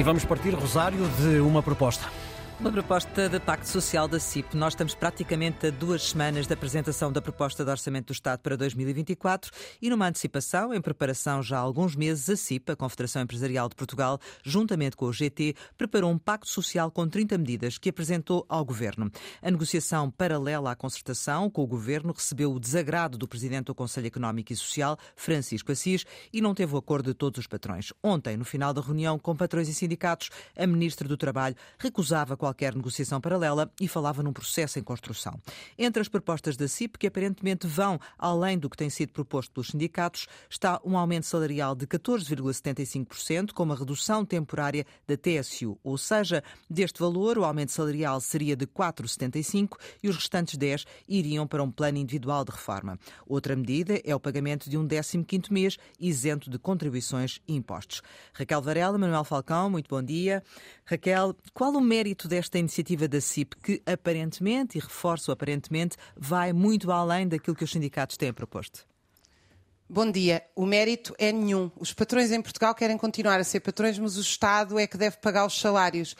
E vamos partir, Rosário, de uma proposta. Uma proposta de Pacto Social da CIP. Nós estamos praticamente a duas semanas da apresentação da proposta de Orçamento do Estado para 2024 e numa antecipação, em preparação já há alguns meses, a CIP, a Confederação Empresarial de Portugal, juntamente com o GT, preparou um pacto social com 30 medidas que apresentou ao Governo. A negociação paralela à concertação com o Governo recebeu o desagrado do Presidente do Conselho Económico e Social, Francisco Assis, e não teve o acordo de todos os patrões. Ontem, no final da reunião com patrões e sindicatos, a Ministra do Trabalho recusava qualquer qualquer negociação paralela e falava num processo em construção. Entre as propostas da CIP, que aparentemente vão além do que tem sido proposto pelos sindicatos, está um aumento salarial de 14,75%, com uma redução temporária da TSU, ou seja, deste valor, o aumento salarial seria de 4,75% e os restantes 10 iriam para um plano individual de reforma. Outra medida é o pagamento de um 15º mês isento de contribuições e impostos. Raquel Varela, Manuel Falcão, muito bom dia. Raquel, qual o mérito desta iniciativa da CIP que aparentemente, e reforço aparentemente, vai muito além daquilo que os sindicatos têm proposto? Bom dia. O mérito é nenhum. Os patrões em Portugal querem continuar a ser patrões, mas o Estado é que deve pagar os salários.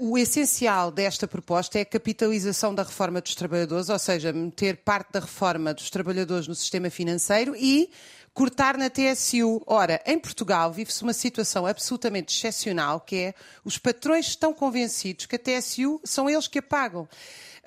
Uh, o essencial desta proposta é a capitalização da reforma dos trabalhadores, ou seja, meter parte da reforma dos trabalhadores no sistema financeiro e cortar na TSU. Ora, em Portugal vive-se uma situação absolutamente excepcional, que é os patrões estão convencidos que a TSU são eles que a pagam.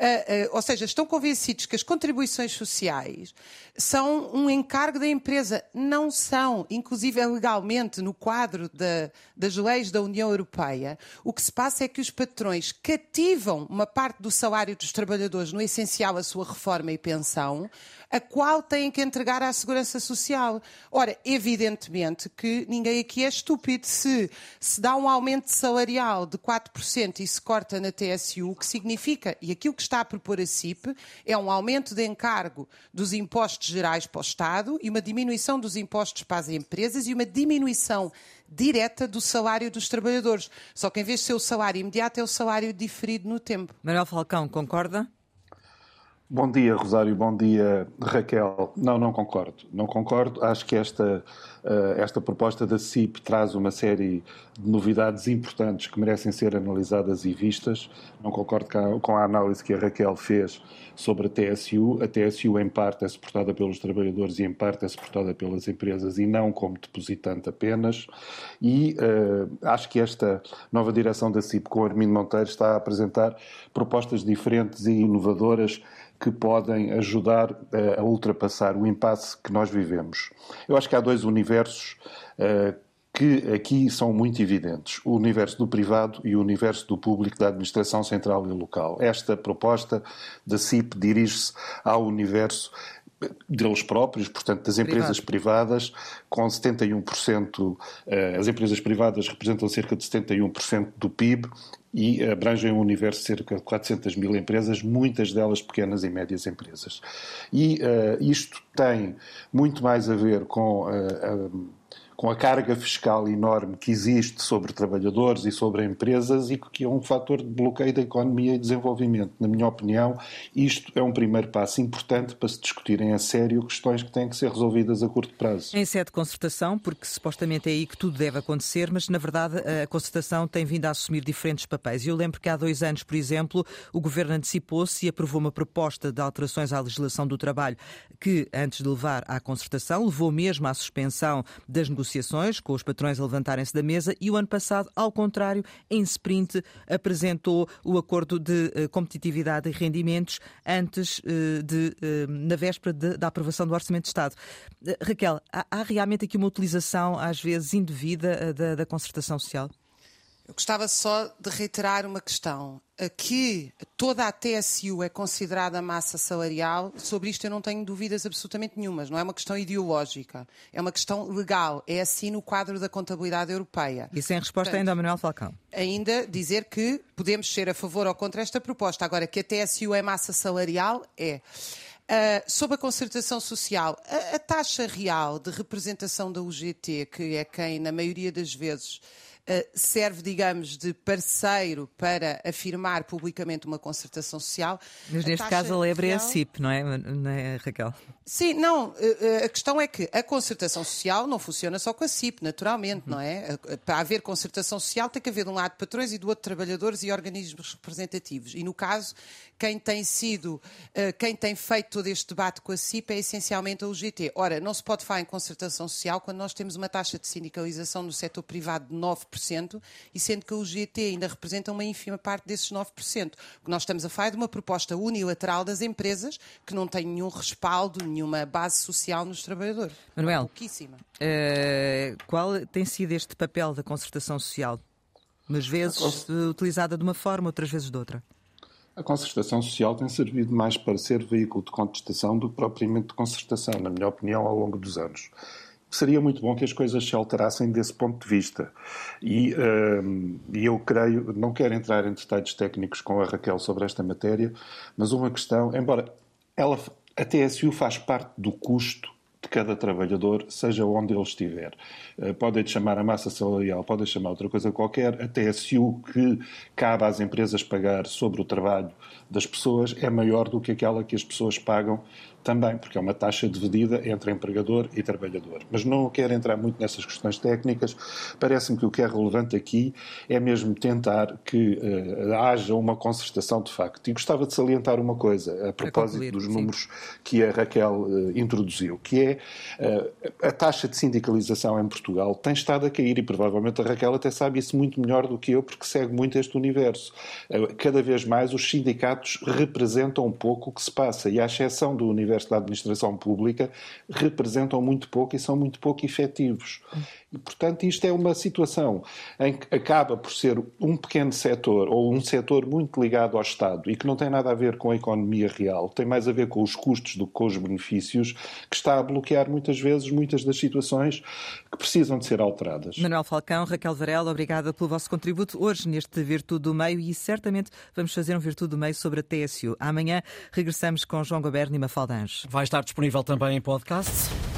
Uh, uh, ou seja, estão convencidos que as contribuições sociais são um encargo da empresa. Não são, inclusive legalmente, no quadro da, das leis da União Europeia. O que se passa é que os patrões cativam uma parte do salário dos trabalhadores, no essencial a sua reforma e pensão, a qual têm que entregar à Segurança Social. Ora, evidentemente que ninguém aqui é estúpido. Se se dá um aumento salarial de 4% e se corta na TSU, o que significa, e aquilo que está a propor a CIP, é um aumento de encargo dos impostos gerais para o Estado e uma diminuição dos impostos para as empresas e uma diminuição direta do salário dos trabalhadores. Só que em vez de ser o salário imediato, é o salário diferido no tempo. Manuel Falcão, concorda? Bom dia, Rosário. Bom dia, Raquel. Não, não concordo. Não concordo. Acho que esta, uh, esta proposta da CIP traz uma série de novidades importantes que merecem ser analisadas e vistas. Não concordo com a análise que a Raquel fez sobre a TSU. A TSU, em parte, é suportada pelos trabalhadores e, em parte, é suportada pelas empresas e não como depositante apenas. E uh, acho que esta nova direção da CIP, com o Armindo Monteiro, está a apresentar propostas diferentes e inovadoras que podem ajudar uh, a ultrapassar o impasse que nós vivemos. Eu acho que há dois universos uh, que aqui são muito evidentes: o universo do privado e o universo do público da administração central e local. Esta proposta da CIP dirige-se ao universo deles próprios, portanto, das empresas Privado. privadas, com 71%, eh, as empresas privadas representam cerca de 71% do PIB e abrangem um universo de cerca de 400 mil empresas, muitas delas pequenas e médias empresas. E uh, isto tem muito mais a ver com uh, com a carga fiscal enorme que existe sobre trabalhadores e sobre empresas e que é um fator de bloqueio da economia e desenvolvimento. Na minha opinião, isto é um primeiro passo importante para se discutirem a sério questões que têm que ser resolvidas a curto prazo. Em sede de concertação, porque supostamente é aí que tudo deve acontecer, mas na verdade a concertação tem vindo a assumir diferentes papéis. Eu lembro que há dois anos, por exemplo, o Governo antecipou-se e aprovou uma proposta de alterações à legislação do trabalho que, antes de levar à concertação, levou mesmo à suspensão das negociações negociações, com os patrões a levantarem-se da mesa, e o ano passado, ao contrário, em sprint, apresentou o acordo de uh, competitividade e rendimentos antes uh, de, uh, na véspera de, da aprovação do Orçamento de Estado. Raquel, há, há, realmente aqui uma utilização, às vezes, indevida da, da concertação social? Eu gostava só de reiterar uma questão. Que toda a TSU é considerada massa salarial, sobre isto eu não tenho dúvidas absolutamente nenhumas. Não é uma questão ideológica, é uma questão legal. É assim no quadro da contabilidade europeia. E sem resposta Portanto, ainda ao Manuel Falcão. Ainda dizer que podemos ser a favor ou contra esta proposta. Agora, que a TSU é massa salarial, é. Uh, sobre a concertação social, a, a, taxa real de representação da UGT, que é quem, na maioria das vezes, serve, digamos, de parceiro para afirmar publicamente uma concertação social. Mas neste caso a lebre é a CIP, não é, não é Raquel? Sim, não. A questão é que a concertação social não funciona só com a CIP, naturalmente, uhum. não é? Para haver concertação social tem que haver de um lado patrões e do outro trabalhadores e organismos representativos. E no caso, quem tem sido, quem tem feito todo este debate com a CIP é essencialmente a UGT. Ora, não se pode falar em concertação social quando nós temos uma taxa de sindicalização no setor privado de 9%, e sendo que a UGT ainda representa uma ínfima parte desses 9%. O que nós estamos a falar é de uma proposta unilateral das empresas que não tem nenhum respaldo, nenhuma base social nos trabalhadores. Manuel, uh, qual tem sido este papel da concertação social? Umas vezes utilizada de uma forma, outras vezes de outra. A concertação social tem servido mais para ser veículo de contestação do que propriamente de concertação, na minha opinião, ao longo dos anos. Seria muito bom que as coisas se alterassem desse ponto de vista. E, uh, eu creio, não quero entrar em detalhes técnicos com a Raquel sobre esta matéria, mas uma questão, embora ela, a TSU faz parte do custo cada trabalhador, seja onde ele estiver. Eh, podem chamar a massa salarial, podem chamar outra coisa qualquer, a TSU que cabe às empresas pagar sobre o trabalho das pessoas é maior do que aquela que as pessoas pagam também, porque é uma taxa dividida entre empregador e trabalhador. Mas não quero entrar muito nessas questões técnicas. Parece-me que o que é relevante aqui é mesmo tentar que uh, haja uma concertação de facto. E gostava de salientar uma coisa a propósito concluir, dos números que a Raquel uh, introduziu, que é a taxa de sindicalização em Portugal tem estado a cair e provavelmente a Raquel até sabe isso muito melhor do que eu, porque segue muito este universo. cada vez mais os sindicatos representam um pouco o que se passa e à exceção do universo da administração pública representam muito pouco e são muito pouco efetivos. E, portanto, isto é uma situação em que acaba por ser um pequeno setor ou um setor muito ligado ao Estado e que não tem nada a ver com a economia real, tem mais a ver com os custos do que com os benefícios, que está a bloquear muitas vezes muitas das situações que precisam de ser alteradas. Manuel Falcão, Raquel Varela, obrigada pelo vosso contributo hoje neste Virtude do Meio e certamente vamos fazer um Virtude do Meio sobre a TSU. Amanhã regressamos com João Goberno e Mafalda Anjos. Vai estar disponível também em podcast.